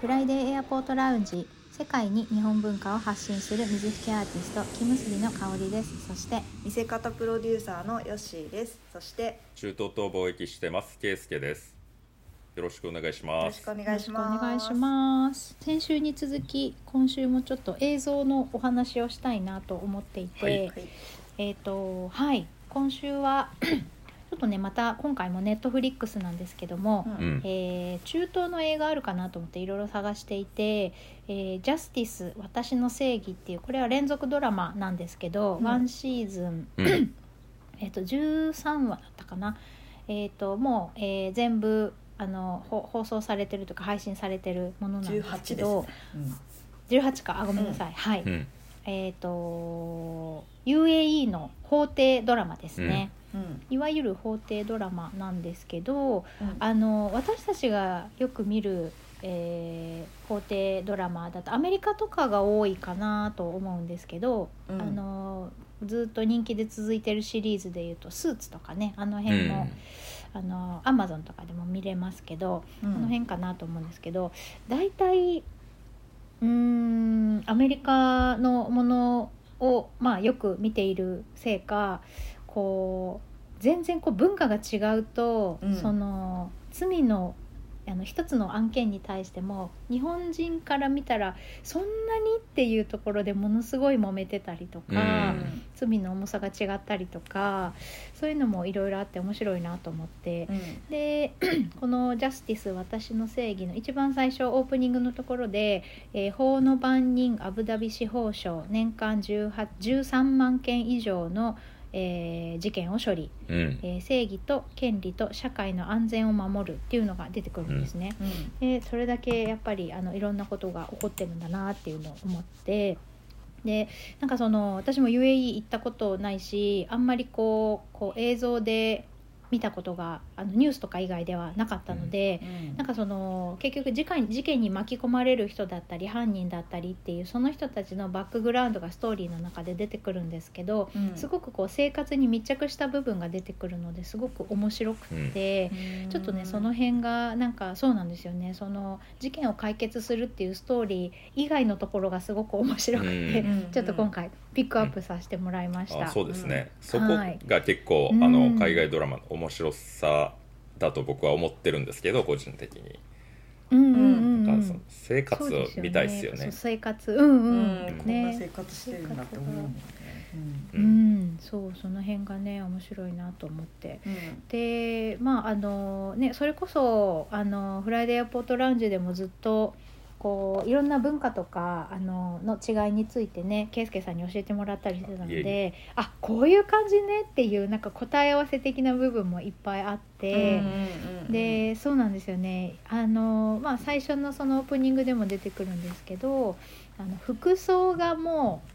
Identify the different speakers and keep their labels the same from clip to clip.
Speaker 1: フライデーエアポートラウンジ世界に日本文化を発信する水引アーティスト木結びの香りです。そして
Speaker 2: 見せ方プロデューサーのヨッシーです。そして
Speaker 3: 中東と貿易してます。ケイスケです。よろしくお願いし
Speaker 2: よ
Speaker 3: ます。
Speaker 2: ろしくお願
Speaker 1: よろしくお
Speaker 2: いします
Speaker 1: 願いします。先週に続き今週もちょっと映像のお話をしたいなと思っていて、
Speaker 3: はい。
Speaker 2: はい。
Speaker 1: えっ、とはい。今週はちょっとねまた今回もネットフリックスなんですけども、
Speaker 2: うん。
Speaker 3: うん。
Speaker 1: えー中東の映画あるかなと思っていろいろ探していて「えージャスティス私の正義」っていうこれは連続ドラマなんですけど、
Speaker 2: うん。
Speaker 1: ワンシーズン、
Speaker 3: うん。
Speaker 1: えー、と13話だったかな、えー、ともう、えー全部あのほ放送されてるとか配信されてるものなんです
Speaker 2: 18
Speaker 1: けど
Speaker 2: ですね、
Speaker 1: 18か？あごめんなさい、はい、
Speaker 3: うん。
Speaker 1: えっ、と UAE の法廷ドラマですね、
Speaker 2: うん。
Speaker 1: いわゆる法廷ドラマなんですけど
Speaker 2: うん。
Speaker 1: あの私たちがよく見る、えー法廷ドラマだとアメリカとかが多いかなと思うんですけど、
Speaker 2: うん。
Speaker 1: あのずっと人気で続いてるシリーズでいうと「スーツ」とかねあの辺も、あのアマゾンとかでも見れますけど、
Speaker 2: うん。
Speaker 1: あの辺かなと思うんですけど大体うーんアメリカのものを、まあ、よく見ているせいかこう全然こう文化が違うと、
Speaker 2: うん。
Speaker 1: その罪のあの一つの案件に対しても日本人から見たらそんなにっていうところでものすごい揉めてたりとか。
Speaker 3: うん。
Speaker 1: 罪の重さが違ったりとかそういうのもいろいろあって面白いなと思って、
Speaker 2: うん。
Speaker 1: で この「ジャスティス私の正義」の一番最初オープニングのところで、えー法の番人アブダビ司法省年間18 13万件以上の、えー事件を処理、
Speaker 3: うん。
Speaker 1: えー正義と権利と社会の安全を守るっていうのが出てくるんですね。でそれだけやっぱりあのいろんなことが起こってるんだなっていうのを思ってでなんかその私も UAE 行ったことないしあんまりこうこう映像で見たことがあのニュースとか以外ではなかったので。
Speaker 2: うん
Speaker 1: なんかその結局事件事件に巻き込まれる人だったり犯人だったりっていうその人たちのバックグラウンドがストーリーの中で出てくるんですけど、
Speaker 2: うん。
Speaker 1: すごくこう生活に密着した部分が出てくるのですごく面白くて、ちょっとねその辺がなんかそうなんですよね。その事件を解決するっていうストーリー以外のところがすごく面白くて、
Speaker 3: うん。
Speaker 1: ちょっと今回ピックアップさせてもらいました。
Speaker 3: あそうですね、
Speaker 2: うん。
Speaker 3: そこが結構、
Speaker 1: はい。
Speaker 3: あ
Speaker 1: うん。
Speaker 3: の海外ドラマの面白さだと僕は思ってるんですけど個人的に、
Speaker 1: うんうんうんうん。
Speaker 3: なんかその生活を見たいですよね。
Speaker 1: 生活。うんうん、
Speaker 2: うん。こんな
Speaker 1: ね
Speaker 2: 生活してるんだって思うもんね。
Speaker 1: う
Speaker 3: うん。
Speaker 1: ん、そうその辺がね面白いなと思って。
Speaker 2: うん
Speaker 1: でまああのねそれこそあのフライデーエアポートラウンジでもずっとこういろんな文化とかあのの違いについてね圭介さんに教えてもらったりしてたの
Speaker 3: いえい
Speaker 1: であこういう感じねっていうなんか答え合わせ的な部分もいっぱいあって。でそうなんですよねあの、まあ、最初のそのオープニングでも出てくるんですけどあの服装がもう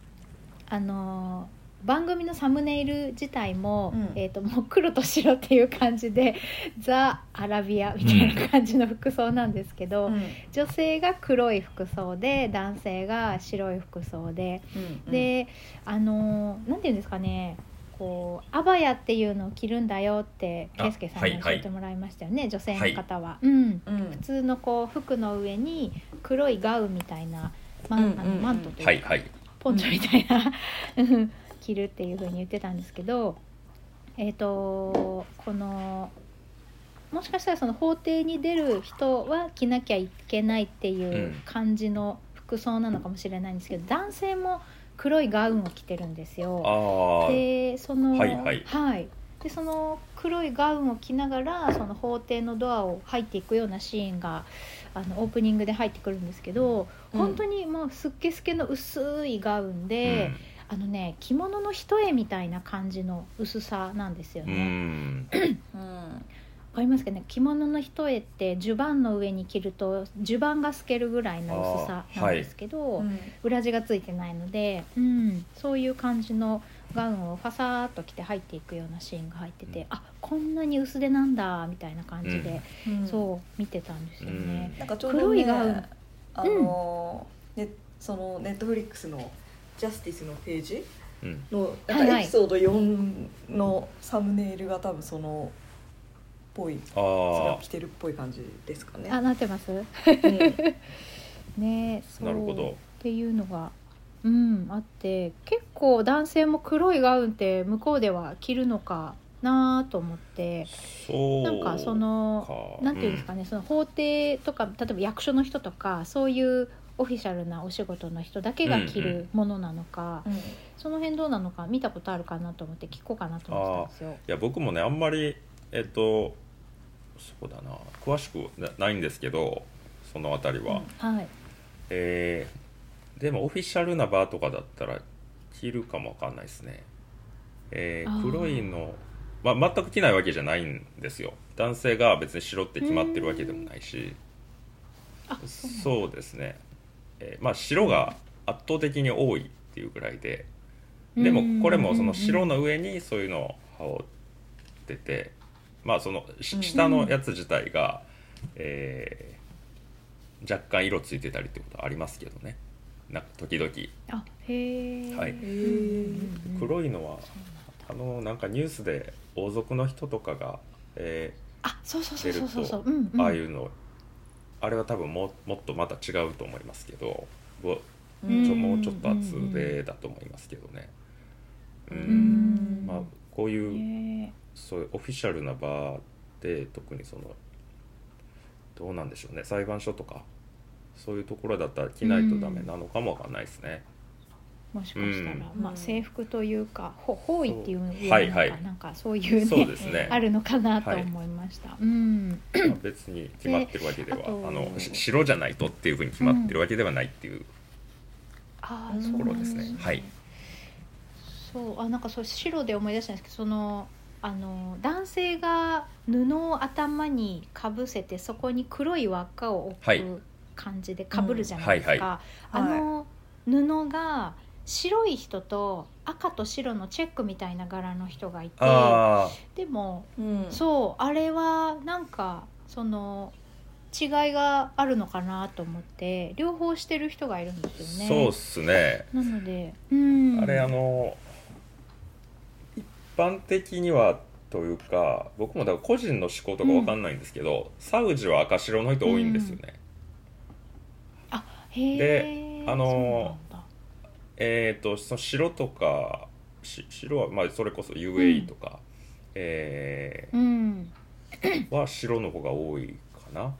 Speaker 1: あの番組のサムネイル自体も,、
Speaker 2: うん。
Speaker 1: えー、ともう黒と白っていう感じでザ・アラビアみたいな感じの服装なんですけど、
Speaker 2: うん。
Speaker 1: 女性が黒い服装で男性が白い服装で、
Speaker 2: うん
Speaker 1: であのなんていうんですかねこうアバヤっていうのを着るんだよって
Speaker 3: あ
Speaker 1: 圭介さんに教えてもらいましたよね、女性の方は。うん、
Speaker 2: うん。
Speaker 1: 普通のこう服の上に黒いガウンみたいな、ま
Speaker 2: うんうんうん。
Speaker 1: あのマントというか、
Speaker 3: はいはい。
Speaker 1: ポンチョみたいな。うん着るっていう風に言ってたんですけどえっ、とこのもしかしたらその法廷に出る人は着なきゃいけないっていう感じの服装なのかもしれないんですけど、男性も黒いガウンを着てるんですよ。でその
Speaker 3: はいはい。
Speaker 1: はい。でその黒いガウンを着ながらその法廷のドアを入っていくようなシーンがあのオープニングで入ってくるんですけど、
Speaker 2: うん。
Speaker 1: 本当にもうすっけすけの薄いガウンで、あのね着物の一重みたいな感じの薄さなんですよ
Speaker 3: うん、う
Speaker 1: ね。
Speaker 3: ん。
Speaker 1: わかりますかね？着物の一重って襦袢の上に着ると襦袢が透けるぐらいの薄さなんですけど、
Speaker 2: うん
Speaker 1: 裏地がついてないので、うん、そういう感じのガウンをファサーっと着て入っていくようなシーンが入ってて、
Speaker 3: うん。
Speaker 1: あこんなに薄手なんだみたいな感じで、
Speaker 2: うん。
Speaker 1: そう見てたんですよね。
Speaker 2: なんかちょうどね
Speaker 1: 黒いガウン。
Speaker 2: あのーねそのネットフリックスのジャスティスのページ？
Speaker 3: うん。
Speaker 2: のなんかエピソード4のサムネイルが多分そのっぽいそれ
Speaker 3: あ
Speaker 2: を着てるっぽい感じですかね。
Speaker 1: あなってます？
Speaker 2: うん。
Speaker 1: ねそう。
Speaker 3: なるほど。
Speaker 1: っていうのがうんあって結構男性も黒いガウンって向こうでは着るのかなと思ってなんかその
Speaker 3: か
Speaker 1: なんていうんですかね、その法廷とか例えば役所の人とかそういうオフィシャルなお仕事の人だけが着るものなのか、
Speaker 2: うん。
Speaker 1: その辺どうなのか見たことあるかなと思って聞こうかなと思ってたんですよ。
Speaker 3: いや僕もねあんまりえっとそうだな詳しくなないんですけどその辺りは、
Speaker 1: はい、
Speaker 3: えーでもオフィシャルなバーとかだったら着るかもわかんないですね、えー黒いの、まあ、全く着ないわけじゃないんですよ。男性が別に白って決まってるわけでもないし。
Speaker 1: そう
Speaker 3: ですね、えーまあ白が圧倒的に多いっていうぐらいででもこれもその白の上にそういうのを羽織っててまあその下のやつ自体が、えー若干色ついてたりってことはありますけどね。なんか時々。
Speaker 1: あへえ、
Speaker 3: はい。黒いのはあのなんかニュースで王族の人とかが、え
Speaker 1: あそうそうそうそうそう。そう、
Speaker 3: 出
Speaker 1: うん。うん、
Speaker 3: ーああいうのあれは多分ももっとまた違うと思いますけどもうちょっと厚手だと思いますけどね。う
Speaker 1: うん。ん
Speaker 3: まあ、こういうそういうオフィシャルな場で特にそのどうなんでしょうね。裁判所とかそういうところだったら着ないとダメなのかもわかんないですね。
Speaker 1: もしかしたら、
Speaker 2: うん。
Speaker 1: まあ制服というかほ包囲っていうの
Speaker 3: そう。はいはい。
Speaker 1: なんかなんかそういうね
Speaker 3: ね。
Speaker 1: あるのかなと思いました。うん。
Speaker 3: まあ別に決まってるわけでは
Speaker 1: であ
Speaker 3: のし白じゃないとっていうふうに決まってるわけではないっていうところですね。
Speaker 1: なんね
Speaker 3: はい。
Speaker 1: そうあなんかそう白で思い出したんですけどそのあの男性が布を頭にかぶせてそこに黒い輪っかを
Speaker 3: はい
Speaker 1: 置く感じでかぶるじゃないですか。
Speaker 3: うんはい
Speaker 1: あの布が白い人と赤と白のチェックみたいな柄の人がいて
Speaker 3: あ
Speaker 1: でも
Speaker 2: うん
Speaker 1: そうあれはなんかその違いがあるのかなと思って両方してる人がいるんです
Speaker 3: あ、
Speaker 1: よね。
Speaker 3: そうっすね。
Speaker 1: なので、うん、
Speaker 3: あれあの一般的にはというか僕もだから個人の思考とかわかんないんですけど、サウジは赤白の人多いんですよね。
Speaker 1: へ
Speaker 3: で
Speaker 1: ー
Speaker 3: あのー
Speaker 1: そうな
Speaker 3: えー、とその白とかし白はまあそれこそ UAE とか、え
Speaker 1: うん、
Speaker 3: ー は白の方が多いかな。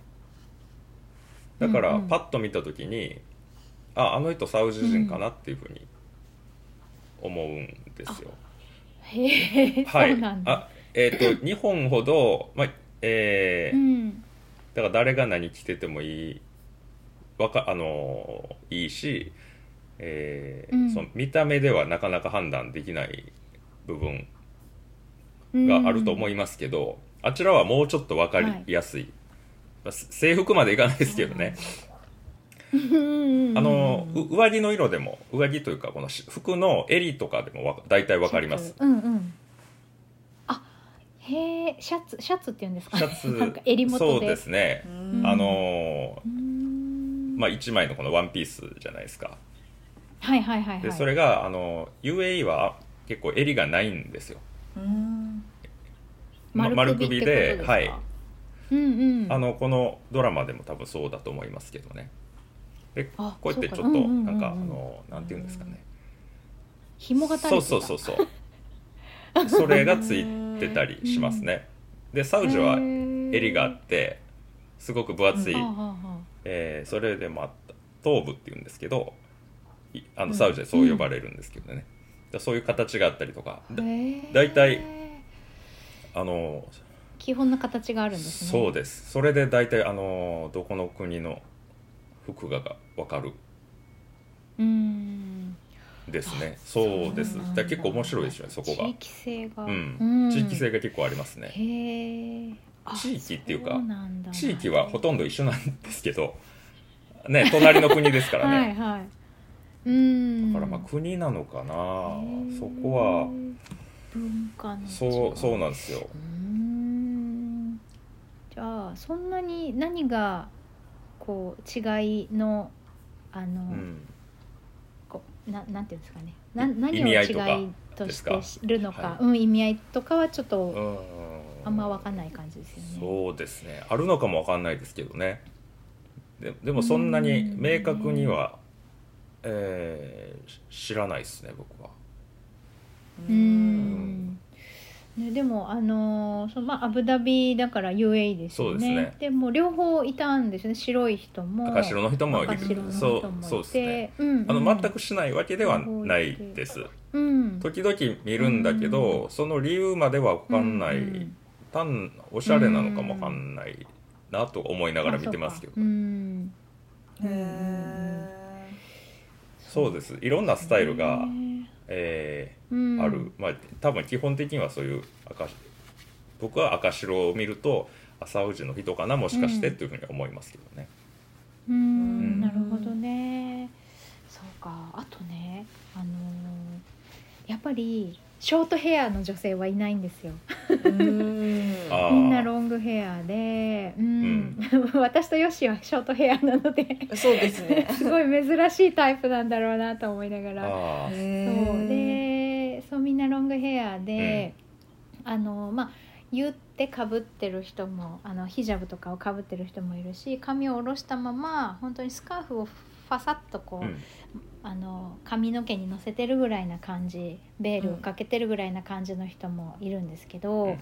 Speaker 3: だから
Speaker 1: うんうん。
Speaker 3: パッと見た時に、ああの人サウジ人かなっていうふうに思うんですよ。
Speaker 1: へえ、
Speaker 3: はい。
Speaker 1: そうなんだ。
Speaker 3: あえー、と日本ほど、まあえー
Speaker 1: うん、
Speaker 3: だから誰が何着ててもいいわかあのーいいし、えー
Speaker 1: うん。
Speaker 3: その見た目ではなかなか判断できない部分があると思
Speaker 1: い
Speaker 3: いますけど、あちらはもうちょっと分かりやすい、まあせ制服までいかないですけどね、
Speaker 1: あ
Speaker 3: あのう上着の色でも上着というかこのし服の襟とかでもわ大体分かります。
Speaker 1: うんうん。あ、へえ、シャツシャツって言うんですか、ね。
Speaker 3: シャツ
Speaker 1: 襟元で。
Speaker 3: そうですね、
Speaker 2: うん。
Speaker 3: あの
Speaker 1: うー
Speaker 3: まあ、1枚のこのワンピースじゃないですか
Speaker 1: はいはいはいはい。
Speaker 3: でそれがあの UAE は結構襟がないんですよ。
Speaker 2: うん。
Speaker 3: ま丸首で
Speaker 1: ってことすか？
Speaker 3: はい。
Speaker 1: うんうん。
Speaker 3: あのこのドラマでも多分そうだと思いますけどね。で
Speaker 1: あ
Speaker 3: こうやってちょっとなんかあのなんていうんですかね。
Speaker 1: 紐が
Speaker 3: そう。そうそうそう。それがついてたりしますね。でサウジは襟があってすごく分厚い。えーそれでもあった頭部っていうんですけどいあ
Speaker 1: うん。
Speaker 3: のサウジでそう呼ばれるんですけどね、だそういう形があったりとか。
Speaker 1: あ
Speaker 3: だ大体あの
Speaker 1: 基本の形があるんですね。
Speaker 3: そうです。それで大体あのどこの国の服がが分かる。
Speaker 1: うん。
Speaker 3: ですね。
Speaker 1: あ
Speaker 3: そうです。
Speaker 1: だ。
Speaker 3: 結構面白いですよねそこが。
Speaker 1: 地域性が。
Speaker 3: うん、地域性が結構ありますね。
Speaker 1: へえ。あ
Speaker 3: 地域っていうか地域はほとんど一緒なんですけど。ね隣の国ですからね、
Speaker 1: はいはい。うん。
Speaker 3: だからまあ国なのかな。そこは。
Speaker 1: 文化の
Speaker 3: そうそう
Speaker 1: う
Speaker 3: なんですよ。
Speaker 1: じゃあそんなに何がこう違いのあの、
Speaker 3: うん。
Speaker 1: こうななんていうんですかね。な何
Speaker 3: 意
Speaker 1: を違いとしてるのか。
Speaker 3: はい。
Speaker 1: うん、意味合いとかはちょっと
Speaker 3: うん。
Speaker 1: あんま分かんない感じですよね。
Speaker 3: そうですね。あるのかもわかんないですけどね。ででもそんなに明確には、えー知らないですね僕は。
Speaker 1: うーん。ね、でもあのーそのまあアブダビだから UAE ですよね。
Speaker 3: そうですね。
Speaker 1: でも両方いたんですよね白い人も。
Speaker 3: 赤白の人もい
Speaker 1: 赤白の人
Speaker 3: そうそうですね。
Speaker 1: てうん。
Speaker 3: あの
Speaker 1: うん
Speaker 3: 全くしないわけではないです。
Speaker 1: うん。
Speaker 3: 時々見るんだけど、その理由までは分かんない、
Speaker 1: うん。
Speaker 3: 単おしゃれなのかも分かんないなと思いながら見てますけど、
Speaker 1: うん。
Speaker 2: へえ
Speaker 3: そうです。いろんなスタイルが、
Speaker 1: ね
Speaker 3: え
Speaker 1: うん。
Speaker 3: ーある、まあ多分基本的にはそういう赤僕は赤白を見るとあサウジの人かなもしかしてっていうふうには思いますけどね。
Speaker 1: う
Speaker 3: うん
Speaker 1: ん。なるほどね。そうか。あとねあのーやっぱりショートヘアの女性はいないんですよみんなロングヘアで、うん。私とヨッシーはショートヘアなので。
Speaker 2: そうですね。
Speaker 1: すごい珍しいタイプなんだろうなと思いながら。そう。でそうみんなロングヘアで、あのまあ言ってかぶってる人もあのヒジャブとかをかぶってる人もいるし髪を下ろしたまま本当にスカーフをファサッとこう、
Speaker 3: うん。
Speaker 1: あの髪の毛に乗せてるぐらいな感じベールをかけてるぐらいな感じの人もいるんですけど、
Speaker 3: うん。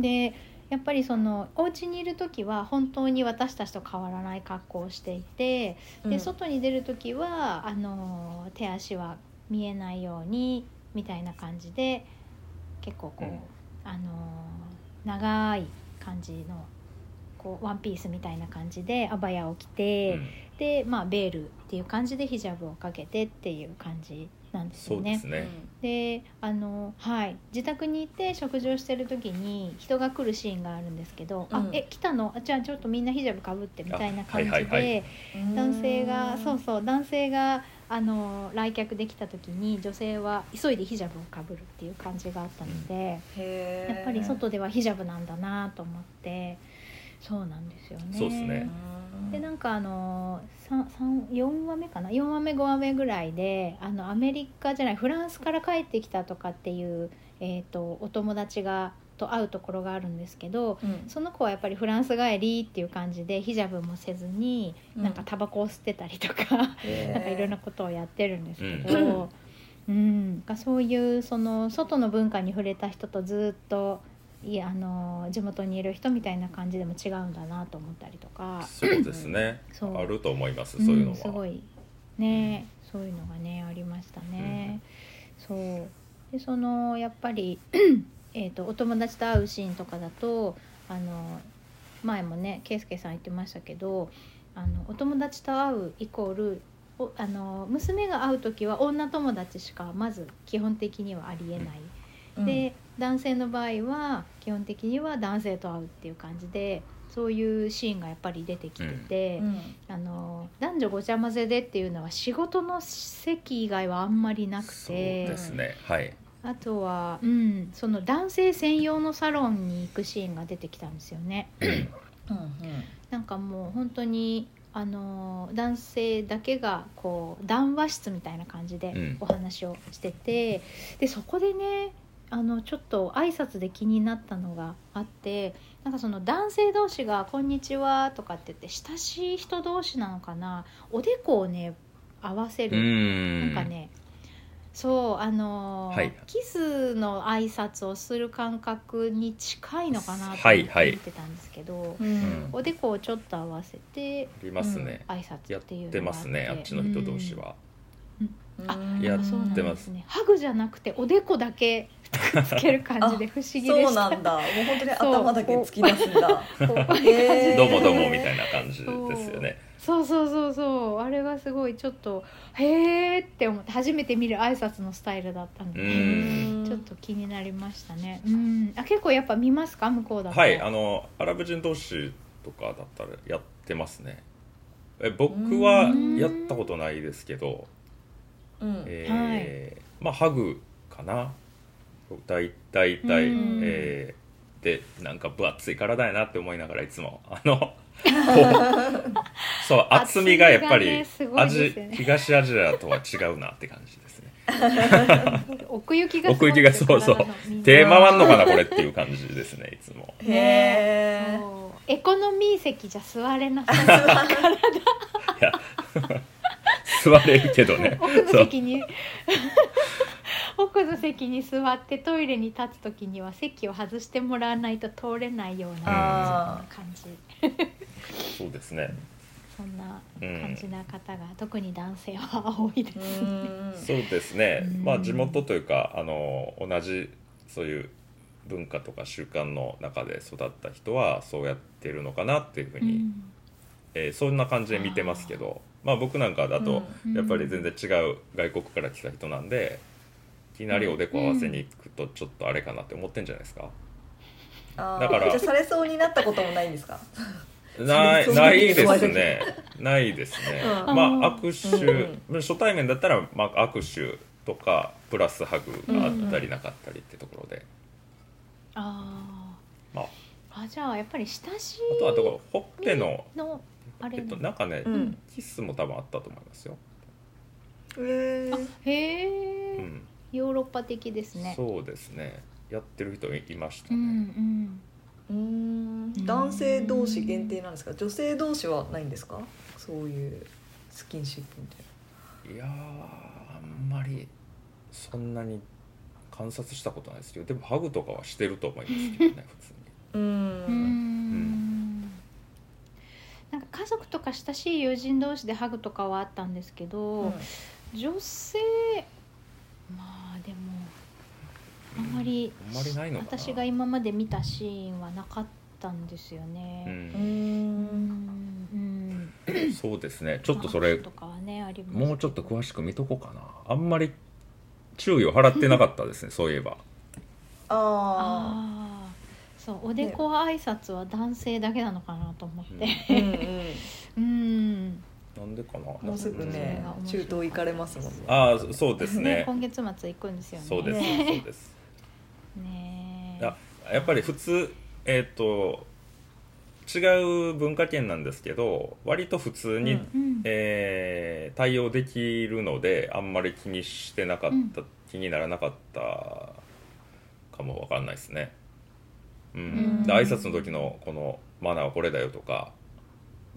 Speaker 1: でやっぱりそのお家にいる時は本当に私たちと変わらない格好をしていて、で外に出る時はあの手足は見えないようにみたいな感じで結構こう、
Speaker 3: うん。
Speaker 1: あの長い感じのこうワンピースみたいな感じでアバヤを着て、
Speaker 3: うん。
Speaker 1: でまあベールっていう感じでヒジャブをかけてっていう感じなんですよね。
Speaker 3: そうです。ね。
Speaker 1: であのはい。自宅にいて食事をしてる時に人が来るシーンがあるんですけど「
Speaker 2: うん。
Speaker 1: あえ来たの？あじゃあちょっとみんなヒジャブかぶって」みたいな感じで、
Speaker 3: あはい。はいはい
Speaker 1: 男性がそうそう男性があの来客できた時に女性は急いでヒジャブをかぶるっていう感じがあったので、
Speaker 2: へ
Speaker 1: やっぱり外ではヒジャブなんだなと思ってそうなんですよね。
Speaker 3: そうですね。
Speaker 1: でなんかあの4話目かな？4話目5話目ぐらいであのアメリカじゃないフランスから帰ってきたとかっていう、えー、とお友達がと会うところがあるんですけど
Speaker 2: うん。
Speaker 1: その子はやっぱりフランス帰りっていう感じでヒジャブもせずに
Speaker 2: うん。
Speaker 1: なんかタバコを吸ってたりとか、
Speaker 2: へー。
Speaker 1: なんかいろんなことをやってるんですけど、うん。がそういうその外の文化に触れた人とずっといやあの地元にいる人みたいな感じでも違うんだなと思ったりとか。
Speaker 3: そうですね。あると思います。そういうの
Speaker 1: ん、すご
Speaker 3: は。
Speaker 1: いね、そういうのがねありましたね。そうでそのやっぱり えーとお友達と会うシーンとかだとあの前もね圭介さん言ってましたけどあのお友達と会うイコールおあの娘が会う時は女友達しかまず基本的にはありえない。で男性の場合は基本的には男性と会うっていう感じでそういうシーンがやっぱり出てきてて。
Speaker 2: うん
Speaker 1: あの男女ごちゃ混ぜでっていうのは仕事の席以外はあんまりなく
Speaker 3: そう
Speaker 1: て
Speaker 3: ですね。はい。
Speaker 1: あとは、うん、その男性専用のサロンに行くシーンが出てきたんですよね。
Speaker 2: うん
Speaker 1: なんかもう本当にあの男性だけがこう談話室みたいな感じで
Speaker 3: うん
Speaker 1: お話をしてて、でそこでねあのちょっと挨拶で気になったのがあってなんかその男性同士が「こんにちは」とかって言って親しい人同士なのかな？おでこをね合わせ
Speaker 3: う
Speaker 1: る、
Speaker 3: ん。
Speaker 1: なんかねそうあのー
Speaker 3: はい
Speaker 1: キスの挨拶をする感覚に近いのかなと思って
Speaker 3: はいはい
Speaker 1: 見てたんですけど、
Speaker 2: うん
Speaker 1: おでこをちょっと合わせて
Speaker 3: ありますね。
Speaker 1: 挨拶
Speaker 3: やっ
Speaker 1: っていう
Speaker 3: て
Speaker 1: のがあって
Speaker 3: ますね。あっちの人同士は。
Speaker 1: あ
Speaker 2: うん
Speaker 3: やってます
Speaker 1: ねハグじゃなくておでこだけつける感じで不思議でした。
Speaker 2: そうなんだ。もう本当に
Speaker 1: そう。
Speaker 2: 頭だけ突き出すんだ。
Speaker 1: こういう感じ
Speaker 2: へ
Speaker 1: で。
Speaker 2: ー
Speaker 3: どうもどうもみたいな感じですよね。
Speaker 1: そうそうそうそう。あれがすごいちょっとへーって思って初めて見る挨拶のスタイルだったの
Speaker 3: う
Speaker 1: で、
Speaker 3: ん。
Speaker 1: ちょっと気になりましたね。うん。あ結構やっぱ見ますか向こうだと。
Speaker 3: はい、あのアラブ人同士とかだったらやってますね。え僕は
Speaker 1: うん。
Speaker 3: やったことないですけど、
Speaker 2: うん。
Speaker 3: えーまあハグかな。だいたいたい
Speaker 1: うん。
Speaker 3: えーでなんか分厚い体やなって思いながらいつも。あの そう厚みがやっぱり、
Speaker 1: ねね。
Speaker 3: 東アジアとは違うなって感じですね。
Speaker 1: 奥行きが
Speaker 3: 奥行きがそうそう。手回んのかなこれっていう感じですねいつも。
Speaker 2: へえ
Speaker 1: そう。エコノミー席じゃ座れなさい
Speaker 3: いや。座れるけどね。
Speaker 1: 奥の
Speaker 3: そう。
Speaker 1: 席に奥の席に座ってトイレに立つ時には席を外してもらわないと通れないような
Speaker 2: あ
Speaker 1: 感じ。
Speaker 3: そうですね。
Speaker 1: そんな
Speaker 3: うん
Speaker 1: 感じな方が、特に男性は多いです
Speaker 2: う
Speaker 1: ね。
Speaker 2: ん
Speaker 3: そうですね。
Speaker 1: うん。
Speaker 3: まあ地元というかあの同じそういう文化とか習慣の中で育った人はそうやってるのかなっていうふうに、
Speaker 1: うん。
Speaker 3: えーそんな感じで見てますけどまあ僕なんかだと
Speaker 1: うん。
Speaker 3: やっぱり全然違う外国から来た人なんでいきなりおでこ合わせに行くとちょっとあれかなって思ってんじゃないですか、だから
Speaker 2: じゃあされそうになったこともないんですか？
Speaker 3: ない ないですね。ないですね、
Speaker 2: うん。
Speaker 3: まあ
Speaker 1: うん。
Speaker 3: 握手、初対面だったら、まあ、握手とかプラスハグがあったりなかったりってところで、
Speaker 1: あ
Speaker 3: まあ、
Speaker 1: ーあじゃあやっぱり親し
Speaker 3: あとはだからほっぺの
Speaker 1: いのあれ
Speaker 3: えっと、
Speaker 1: な
Speaker 3: なんかね、
Speaker 2: うん。
Speaker 3: キスも多分あったと思いますよ、
Speaker 2: へえ
Speaker 1: あへえ、
Speaker 3: うん
Speaker 1: ヨーロッパ的ですね。
Speaker 3: そうですね。やってる人いいました
Speaker 1: う
Speaker 3: ね、
Speaker 1: ん。
Speaker 2: うーん。男性同士限定なんですか？女性同士はないんですか？そういうスキンシップみたい
Speaker 3: いやーあんまりそんなに観察したことないですけどでもハグとかはしてると思いますけどね 普通に。
Speaker 2: なう
Speaker 1: うん。うん。なんか家族とか親しい友人同士でハグとかはあったんですけど、女性まあでもあんまり
Speaker 3: あんまりないのかな。
Speaker 1: 私が今まで見たシーンはなかったんですよ
Speaker 3: う
Speaker 1: ね。
Speaker 2: う
Speaker 1: うん。んうん。
Speaker 3: そうですね。ちょっとそれ
Speaker 1: まあとかはねありますけど。
Speaker 3: もうちょっと詳しく見とこうかな。あんまり注意を払ってなかったですねそういえば。
Speaker 2: あ
Speaker 1: ああそうおでこ挨拶は男性だけなのかなと思って、
Speaker 2: あうんうん。
Speaker 1: うん。
Speaker 3: なんでかな。
Speaker 2: もうすぐね
Speaker 1: うん。
Speaker 2: 中東行かれますもんね。
Speaker 3: ああそうですね。
Speaker 1: 今月末行くんですよね。
Speaker 3: そうです
Speaker 2: ね
Speaker 3: そうですやっぱり普通えっ、と違う文化圏なんですけど割と普通に、
Speaker 2: うん。
Speaker 1: うん。
Speaker 3: えー対応できるのであんまり気にしてなかった、
Speaker 1: うん。
Speaker 3: 気にならなかったかもわかんないですね。うん。
Speaker 1: うん。
Speaker 3: で挨拶の時のこのマナーはこれだよとか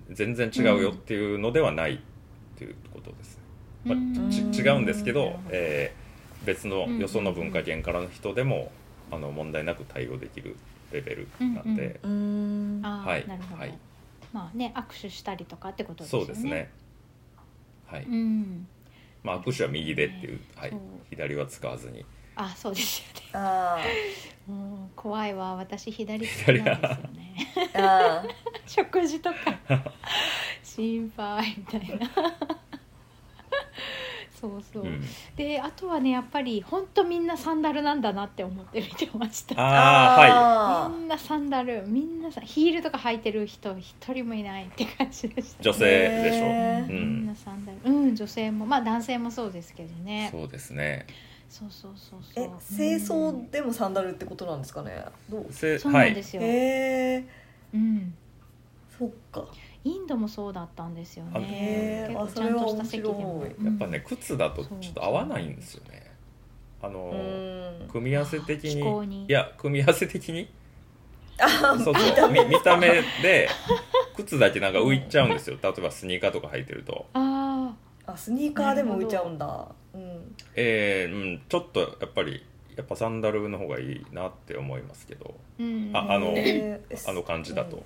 Speaker 3: 全然違うよっていうのではないっていうことですね。まあ、違うんですけどえー別の
Speaker 1: うん。
Speaker 3: よその文化圏からの人でもあの問題なく対応できるレベルなんで、
Speaker 2: うーん
Speaker 1: あー
Speaker 3: はい
Speaker 1: なるほど、
Speaker 3: はい
Speaker 1: まあね握手したりとかってことですよね。
Speaker 3: そうですね。はい、
Speaker 1: うん。
Speaker 3: まあ握手は右でっていう、はい左は使わずに。
Speaker 1: あそうですよね。
Speaker 2: あ
Speaker 1: もう怖いわ私左利きなんですよね。食事とか 心配みたいな。そうそう。
Speaker 3: うん、
Speaker 1: であとはねやっぱり本当みんなサンダルなんだなって思って見てました。
Speaker 3: ああは
Speaker 2: あ
Speaker 1: みんなサンダル。みんなさヒールとか履いてる人一人もいないって感じでした、
Speaker 3: い女性でしょ、
Speaker 2: へー。
Speaker 1: み
Speaker 3: うん。
Speaker 1: んなサンダル。うん女性も。まあ男性もそうですけどね。
Speaker 3: そうですね。
Speaker 1: そうそうそうそう。
Speaker 2: え清掃でもサンダルってことなんですかねどう
Speaker 3: せ
Speaker 1: そう
Speaker 3: はい
Speaker 1: なんですよ、
Speaker 2: へえ
Speaker 1: うん
Speaker 2: そっか
Speaker 1: インドもそうだったんですよ
Speaker 3: あ
Speaker 1: ね。結構ちゃんとした席でも。
Speaker 2: あそれは面白い。
Speaker 3: やっぱね靴だとちょっと合わないんですよね。あ
Speaker 2: う。
Speaker 3: の組み合わせ的
Speaker 1: 気
Speaker 3: に。いや組み合わせ的に？
Speaker 2: あ
Speaker 3: そうそうみ見た目で靴だけなんか浮いちゃうんですよ。例えばスニーカーとか履いてると。
Speaker 1: あ
Speaker 2: あスニーカーでも浮いちゃうんだ。うん。
Speaker 3: えーうん、ちょっとやっぱりやっぱサンダルの方がいいなって思いますけど。
Speaker 1: ーうん。
Speaker 3: ああの
Speaker 2: へー
Speaker 3: あの感じだと、
Speaker 1: うん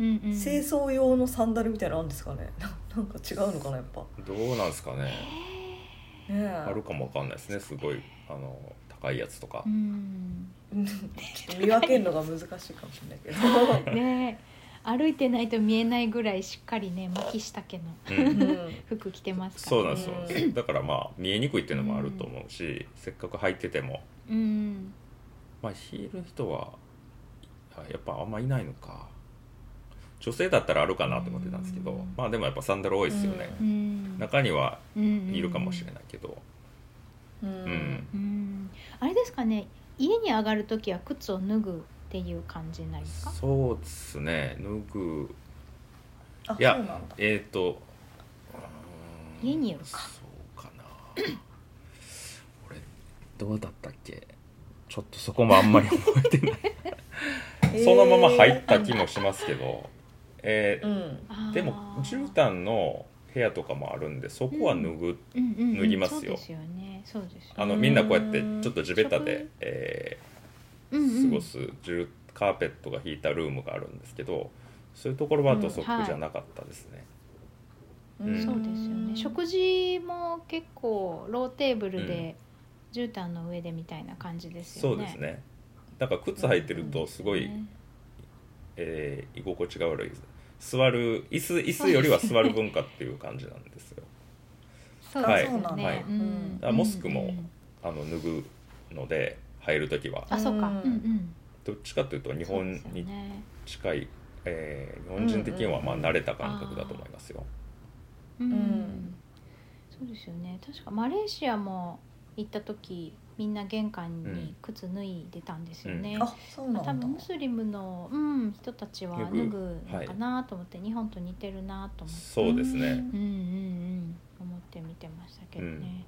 Speaker 1: うん
Speaker 2: 清掃用のサンダルみたいなのあるんですかね？ななんか違うのかなやっぱ。
Speaker 3: どうなんですかね？
Speaker 2: ねえ。
Speaker 3: あるかもわかんないですねすごい。あの高いやつとか。
Speaker 1: う、ん。
Speaker 2: うんちょっと見分けるのが難しいかもしれないけど。
Speaker 1: ね歩いてないと見えないぐらいしっかりね巻き下家の
Speaker 3: うん。
Speaker 2: うん。
Speaker 1: 服着てますから。
Speaker 3: そうなんですそうなんです。だからまあ見えにくいっていうのもあると思うし、せっかく履いてても。
Speaker 1: うん。
Speaker 3: まあヒールの人はあやっぱあんまいないのか女性だったらあるかなと思ってたんですけど、
Speaker 1: うん。
Speaker 3: まあでもやっぱサンダル多いですよね、
Speaker 1: うん。
Speaker 3: 中にはい
Speaker 1: い
Speaker 3: るかもしれないけど、
Speaker 2: う
Speaker 3: うん。
Speaker 1: あれですかね家に上がる時は靴を脱ぐっていう感じになりますか？
Speaker 3: そうですね。脱ぐ。
Speaker 2: あ
Speaker 3: いやえっ、ーん
Speaker 1: 家によるか。
Speaker 3: そうかな。俺どうだったっけ？ちょっとそこもあんまり覚えてない。そのまま入った気もしますけど、えー
Speaker 2: うん。
Speaker 3: でも絨毯の部屋とかもあるんでそこは脱ぐ、
Speaker 1: うん。うんうん
Speaker 3: 脱ぎますよ。
Speaker 1: そうですよね。そうですよ
Speaker 3: あの
Speaker 2: うん
Speaker 3: みんなこうやってちょっと地べたで
Speaker 1: 食、
Speaker 3: え
Speaker 1: うんうん。
Speaker 3: ー過ごす絨カーペットが引いたルームがあるんですけどそういうところは土足じゃなかったですね。うん。
Speaker 1: そうですよね。食事も結構ローテーブルで絨毯の上でみたいな感じですよね。
Speaker 3: そうですね。だから靴履いてるとすごい、
Speaker 1: ね。
Speaker 3: えー居心地が悪いです座る椅子椅子よりは座る文化っていう感じなんですよ。
Speaker 1: そう
Speaker 3: はい。
Speaker 1: ですよね、
Speaker 3: はい。
Speaker 1: うん。
Speaker 3: あモスクも
Speaker 1: うん。うん
Speaker 3: あの脱ぐので入る時は。
Speaker 1: あそうか、
Speaker 2: うん
Speaker 1: うん。うん、
Speaker 3: どっちかというと日本に
Speaker 1: ね
Speaker 3: 近い、えー日本人的にはまあ
Speaker 2: うん
Speaker 3: 慣れた感覚だと思いますよ。
Speaker 1: うん
Speaker 2: ん。
Speaker 1: そうですよね。確かマレーシアも行った時みんな玄関に靴脱いでたんですよね、
Speaker 2: あそうなんだ。
Speaker 1: 多分ムスリムの、うん、人たちは脱
Speaker 3: 脱ぐ
Speaker 1: ぐのかなと思って、日本と似てるなと思って。
Speaker 3: そうですね。
Speaker 1: うんうんうん。思って見てましたけどね、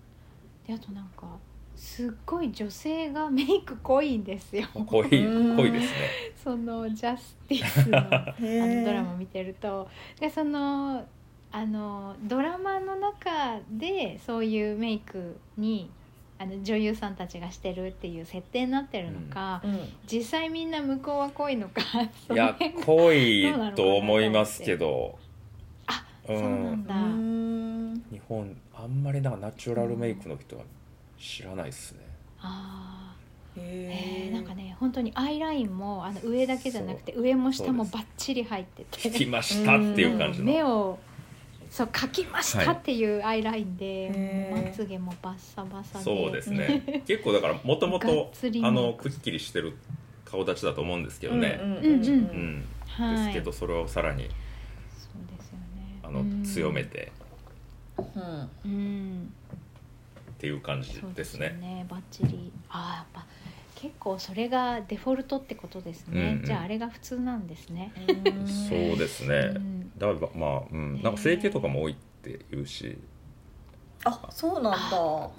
Speaker 1: であとなんかすっごい女性がメイク濃いんですよ。
Speaker 3: 濃い
Speaker 2: うん。
Speaker 3: 濃いですね。
Speaker 1: そのジャスティスの あのドラマ見てると。でそのあのドラマの中でそういうメイクにあの女優さんたちがしてるっていう設定になってるのか、
Speaker 2: うん。
Speaker 1: 実際みんな向こうは濃いのかそ
Speaker 3: いや濃いと思いますけど。
Speaker 1: あ
Speaker 3: う
Speaker 1: そうなん
Speaker 3: ん、
Speaker 1: だ、
Speaker 2: うん。
Speaker 3: 日本あんまりなんかナチュラルメイクの人は知らないですね。
Speaker 1: あー。
Speaker 2: へ
Speaker 1: えーなんかね本当にアイラインもあの上だけじゃなくて上も下もバッチリ入ってて。
Speaker 3: 聞きましたっていう感じ
Speaker 1: うん。
Speaker 3: の。
Speaker 1: 目をそう描きましたっていうアイラインで、
Speaker 2: へー
Speaker 1: まつげもバッサバサで。
Speaker 3: そうですね。結構だからもともとあのくっきりしてる顔立ちだと思うんですけどね。
Speaker 2: うん
Speaker 1: うんうん。
Speaker 3: うん。
Speaker 1: はい。
Speaker 3: ですけどそれをさらに
Speaker 1: そうですよね。
Speaker 3: あの強めて。
Speaker 2: うん。
Speaker 1: うん。
Speaker 3: っていう感じ
Speaker 1: そう
Speaker 3: です
Speaker 1: よ
Speaker 3: ね。
Speaker 1: バッチリ。あーやっぱ結構それがデフォルトってことですね、
Speaker 3: うんうん。
Speaker 1: じゃああれが普通なんですね、
Speaker 3: そうですね。
Speaker 1: うん
Speaker 3: だからまあうん。なんか整形とかも多いって言うし、
Speaker 2: あそうなんだ。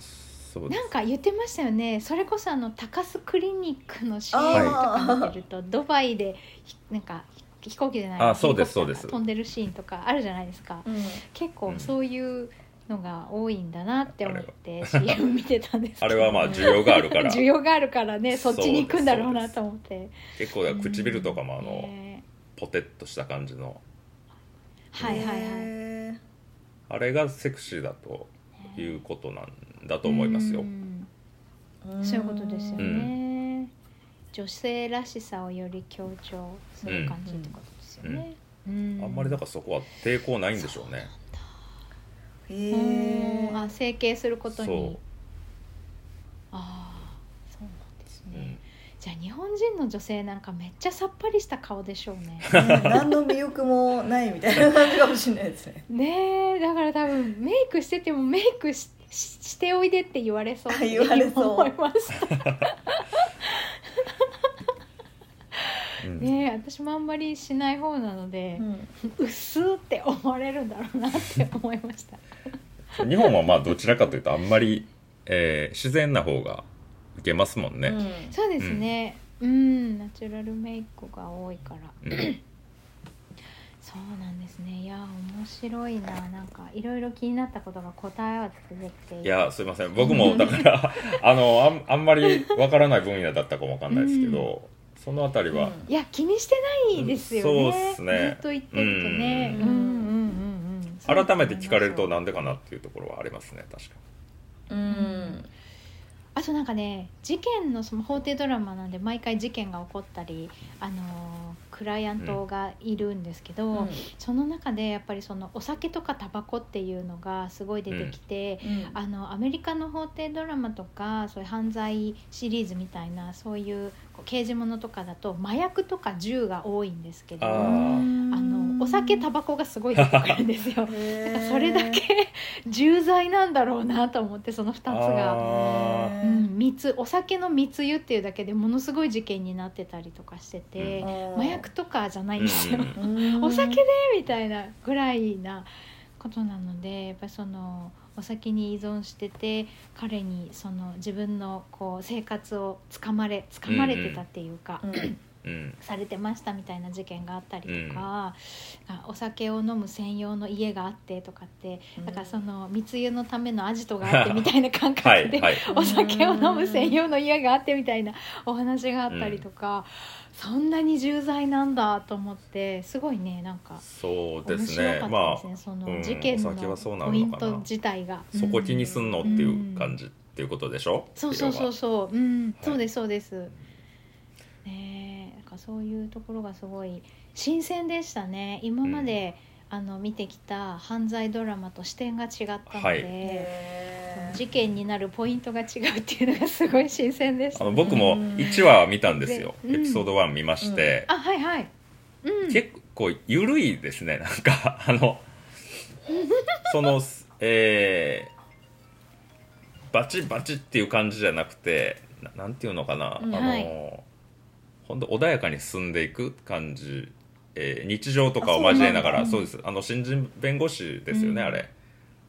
Speaker 1: なんか言ってましたよね。それこそあの高須クリニックの CM とか見てると、ドバイでひなんかひ飛行機じゃない。
Speaker 3: あそうですそうです。
Speaker 1: 飛んでるシーンとかあるじゃないですか、
Speaker 2: うん。
Speaker 1: 結構
Speaker 3: うん。
Speaker 1: そういうのが多いんだなって思って CM 見てたんですけど。
Speaker 3: あれはまあ需要があるから。
Speaker 1: 需要があるからねそっちに行くんだろうなと思って。
Speaker 3: 結構だから唇とかもあの
Speaker 1: ね
Speaker 3: ポテッとした感じの
Speaker 1: はいはいはい。
Speaker 2: へ
Speaker 3: あれがセクシーだということなんだと思いますよ。
Speaker 1: そういうことですよ
Speaker 3: う
Speaker 1: ね、女性らしさをより強調する感じってことですよね、うん。
Speaker 3: あんまりだからそこは抵抗ないんでしょうね。
Speaker 2: へ
Speaker 1: うん。
Speaker 2: え
Speaker 1: あ整形することに。
Speaker 3: そ
Speaker 1: ああそうなんです
Speaker 3: う。う
Speaker 1: ね、
Speaker 3: ん
Speaker 1: じゃあ日本人の女性なんかめっちゃさっぱりした顔でしょうね。
Speaker 2: 何の魅力もないみたいな感じかもしれないですね。
Speaker 1: ねえだから多分メイクしててもメイクしししておいでって言われそうって
Speaker 2: 言われそう。
Speaker 1: 思いました。
Speaker 3: うん。
Speaker 1: ねえ私もあんまりしない方なので
Speaker 2: う、ん。
Speaker 1: うっすーって思われるんだろうなって思いました。
Speaker 3: 日本はまあどちらかというとあんまり、えー自然な方が受けますもんね。
Speaker 1: そうですね。うん、ナチュラルメイクが多いから。
Speaker 3: うん。
Speaker 1: そうなんですね。いや面白いな。なんかいろいろ気になったことが答え合わせてできて
Speaker 3: いやすいません。僕も だからあのあんあんまりわからない分野だったかもわかんないですけど、そのあたりは、
Speaker 2: うん。
Speaker 1: いや気にしてないですよね、
Speaker 3: そうっすね。
Speaker 1: ずっと言ってるとね、
Speaker 2: う
Speaker 1: うん。ん、うん。うん。うん
Speaker 3: 改めて聞かれるとなんでかなっていうところはありますね確か
Speaker 2: うん
Speaker 1: あとなんかね事件のその法廷ドラマなんで毎回事件が起こったり、あのークライアントがいるんですけど、
Speaker 2: うん。
Speaker 1: その中でやっぱりそのお酒とかタバコっていうのがすごい出てきて、あのアメリカの法廷ドラマとかそういう犯罪シリーズみたいなそういうこう刑事ものとかだと麻薬とか銃が多いんですけど
Speaker 3: あ
Speaker 1: のお酒タバコがすごい出てくるんですよ。それだけ重罪なんだろうなと思ってその2つが。うん、密お酒の密輸っていうだけでものすごい事件になってたりとかしてて、
Speaker 2: うん。
Speaker 1: 麻薬とかじゃないんですよ、お酒でみたいなぐらいなことなのでやっぱりそのお酒に依存してて彼にその自分のこう生活をつかまれつかまれてたっていうか、
Speaker 2: うん
Speaker 3: うん
Speaker 1: されてましたみたいな事件があったりとか、あお酒を飲む専用の家があってとかってだからその密輸のためのアジトがあってみたいな感覚で、
Speaker 3: はいはい。
Speaker 1: お酒を飲む専用の家があってみたいなお話があったりとか、そんなに重罪なんだと思ってすごいねなんか
Speaker 3: そうで
Speaker 1: 面
Speaker 3: すね。ま
Speaker 1: ですね、そ
Speaker 3: うん
Speaker 1: の事件のポイント自体が。
Speaker 3: あそこ気にすんのっていう感
Speaker 1: じ、
Speaker 3: じっていうことでしょ？
Speaker 1: そうそうそうそう、うん、
Speaker 3: はい。
Speaker 1: そうですそうです。かそういうところがすごい新鮮でしたね。今まで、あの見てきた犯罪ドラマと視点が違ったので、
Speaker 3: はい。
Speaker 1: 事件になるポイントが違うっていうのがすごい新鮮でした、
Speaker 3: あの僕も1話見たんですよ、
Speaker 1: うん。
Speaker 3: エピソード1見まして、
Speaker 1: あはいはい。うん。
Speaker 3: 結構緩いですね。なんか あのそのえーバチバチっていう感じじゃなくてななんていうのかな、
Speaker 2: うん
Speaker 3: あの、
Speaker 1: はい
Speaker 3: ほんと穏やかに進んでいく感じ、えー日常とかを交えながら
Speaker 1: あそう
Speaker 3: です。あの新人弁護士ですよね、
Speaker 1: うん。
Speaker 3: あれ。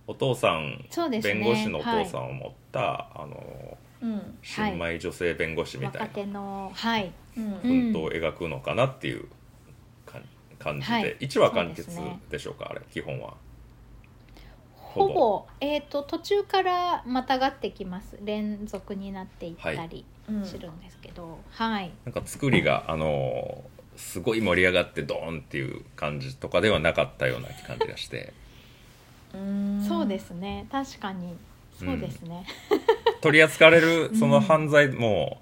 Speaker 3: お父さん、
Speaker 1: ね。
Speaker 3: 弁護士のお父さんを持った、あの
Speaker 2: うん。
Speaker 3: 新米女性弁護士みたいな、
Speaker 1: はい。
Speaker 2: うん
Speaker 1: うん。
Speaker 3: 奮闘を描くのかなっていうか感じで、
Speaker 1: はい。
Speaker 3: 1話完結
Speaker 1: で
Speaker 3: しょうかあれ基本は
Speaker 1: ほぼえっ、と途中からまたがってきます。連続になっていったり
Speaker 2: うん
Speaker 1: するんですけど、はい。
Speaker 3: なんか作りがあのーすごい盛り上がってドーンっていう感じとかではなかったような感じがして
Speaker 2: うん
Speaker 1: そうですね。確かにそうですね。
Speaker 3: 取り扱われるその
Speaker 1: うん
Speaker 3: 犯罪も、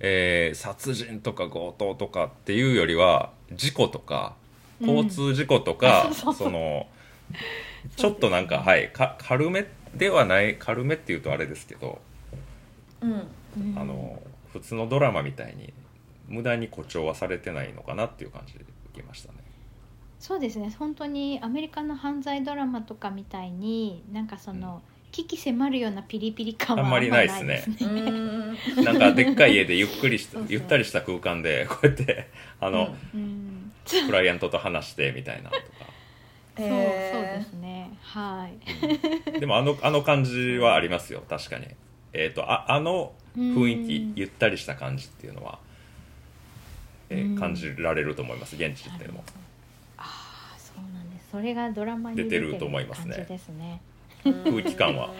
Speaker 3: えー殺人とか強盗とかっていうよりは事故とか
Speaker 1: うん
Speaker 3: 交通事故とか、
Speaker 1: そうそう
Speaker 3: その ちょっとなんか、はいか軽めではない軽めっていうとあれですけど、
Speaker 2: うん。
Speaker 1: うん。
Speaker 3: あの普通のドラマみたいに無駄に誇張はされてないのかなっていう感じで受けましたね。
Speaker 1: そうですね。本当にアメリカの犯罪ドラマとかみたいになんかその、危機迫るようなピリピリ感は
Speaker 3: あんまりないですね。
Speaker 1: あん
Speaker 3: なん。かでっかい家でゆっくりし
Speaker 2: そうそう。
Speaker 3: ゆったりした空間でこうやってあの、
Speaker 1: うん、
Speaker 3: クライアントと話してみたいなと。か
Speaker 1: そうそうですね。はい。
Speaker 3: でもあのあの感じはありますよ。確かに。えっ、とああの雰囲気、
Speaker 1: うん。
Speaker 3: ゆったりした感じっていうのは、えー
Speaker 1: うん。
Speaker 3: 感じられると思います。現地でも。
Speaker 1: ああ、そうなんです。それがドラマに
Speaker 3: 出てると思いますね。
Speaker 1: 感じですね。
Speaker 3: 空気感は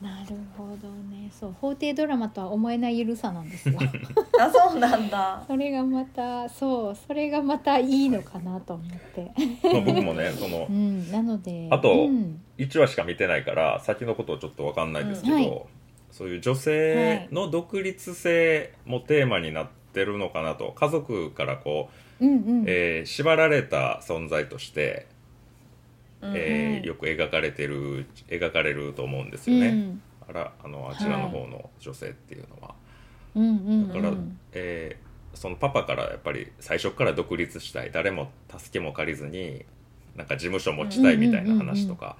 Speaker 1: なるほどね。そう、法廷ドラマとは思えないゆるさなんですよ。
Speaker 2: あそうなんだ
Speaker 1: それがまた、そう、それがまたいいのかなと思って。
Speaker 3: まあ僕もねその
Speaker 1: うん、なので。
Speaker 3: あと
Speaker 1: うん
Speaker 3: 1話しか見てないから先のことをちょっと分かんないですけど、
Speaker 1: うんはい
Speaker 3: そういう女性の独立性もテーマになってるのかなと家族からこう、
Speaker 1: うん、うん。
Speaker 3: えー縛られた存在として、
Speaker 2: うん
Speaker 3: えー
Speaker 1: うん
Speaker 3: よく描かれてる描かれると思うんですよね、
Speaker 1: うん。
Speaker 3: あらあのあちらの方の女性っていうのは、
Speaker 1: うん、うん、
Speaker 3: だから、
Speaker 1: うん
Speaker 3: えーそのパパからやっぱり最初から独立したい。誰も助けも借りずになんか事務所持ちたいみたいな話とか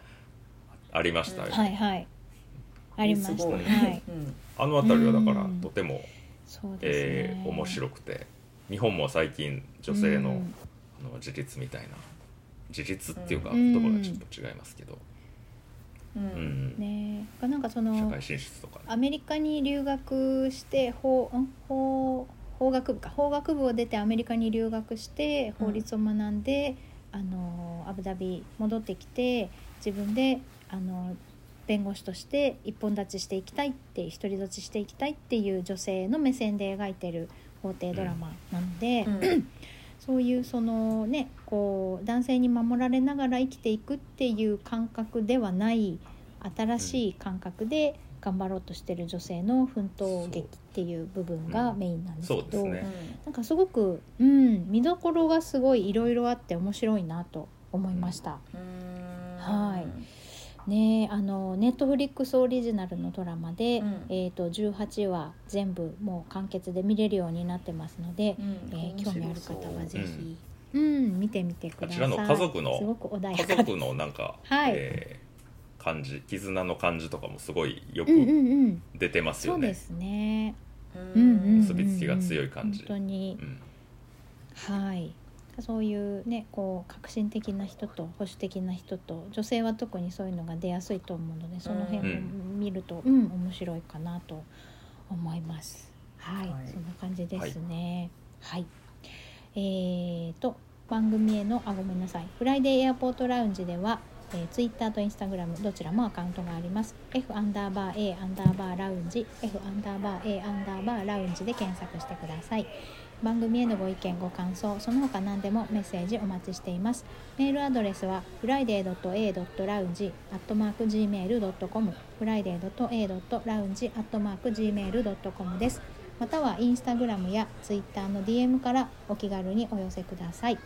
Speaker 3: ありましたよ、
Speaker 1: はい、はい。ありました。
Speaker 2: すご
Speaker 1: はい。い。
Speaker 2: うん。
Speaker 3: あの辺りはだから
Speaker 1: うん
Speaker 3: とても、
Speaker 1: そうですね。
Speaker 3: えー面白くて。日本も最近女性の,、
Speaker 1: うん。
Speaker 3: あの自立みたいな自立っていうか
Speaker 1: うん
Speaker 3: 言葉がちょっと違いますけど、
Speaker 2: う
Speaker 3: うん。ん
Speaker 1: ね。えなんかその
Speaker 3: 社会進出とかね
Speaker 1: アメリカに留学して法ん？法法学部か。法学部を出てアメリカに留学して法律を学んで、あのアブダビ戻ってきて自分であの弁護士として一本立ちしていきたいって独り立ちしていきたいっていう女性の目線で描いてる法廷ドラマなので、
Speaker 2: うん
Speaker 1: そういうそのねこう男性に守られながら生きていくっていう感覚ではない新しい感覚で頑張ろうとしてる女性の奮闘劇っていう部分がメインなんですけど、
Speaker 3: そうですね。
Speaker 1: なんかすごく、うん、見どころがすごいいろいろあって面白いなと思いました。
Speaker 2: うん。
Speaker 1: はいねえあのネットフリックスオリジナルのドラマで、
Speaker 2: うん。
Speaker 1: えー、と18話全部もう完結で見れるようになってますので、
Speaker 2: うん。
Speaker 1: えー興味ある方はぜ
Speaker 3: う
Speaker 1: ひ、う。ん見てみてください。
Speaker 3: あちらの家族の
Speaker 1: すごく穏や
Speaker 3: 家
Speaker 1: か。です
Speaker 3: 族のなんか、
Speaker 1: はい。
Speaker 3: えー感じ絆の感じとかもすごいよ
Speaker 1: うんうん
Speaker 3: く
Speaker 1: うん。
Speaker 3: 出てますよね。
Speaker 1: そうで。すね。
Speaker 2: う
Speaker 1: うん。うんうんうん。
Speaker 3: 結びつきが強い感じ。
Speaker 1: 本当に。
Speaker 3: うん。
Speaker 1: はいそういうねこう革新的な人と保守的な人と女性は特にそういうのが出やすいと思うのでその辺を
Speaker 3: うん
Speaker 1: 見るとうん、面白いかなと思います。はい、
Speaker 2: はい。
Speaker 1: そんな感じですね。はい、えー、と番組へのあごめんなさい。フライデーエアポートラウンジでは、えー、Twitter と Instagram どちらもアカウントがあります。F アンダーバー A アンダーバーラウンジ F アンダーバー A アンダーバーラウンジで検索してください番組へのご意見ご感想その他何でもメッセージお待ちしています。メールアドレスは friday.a.lounge.gmail.com friday.a.lounge.gmail.com です。またはインスタグラムやツイッターの DM からお気軽にお寄せください。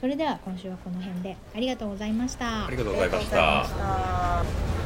Speaker 1: それでは今週はこの辺でありがとうございました。
Speaker 3: ありがとうございま
Speaker 2: した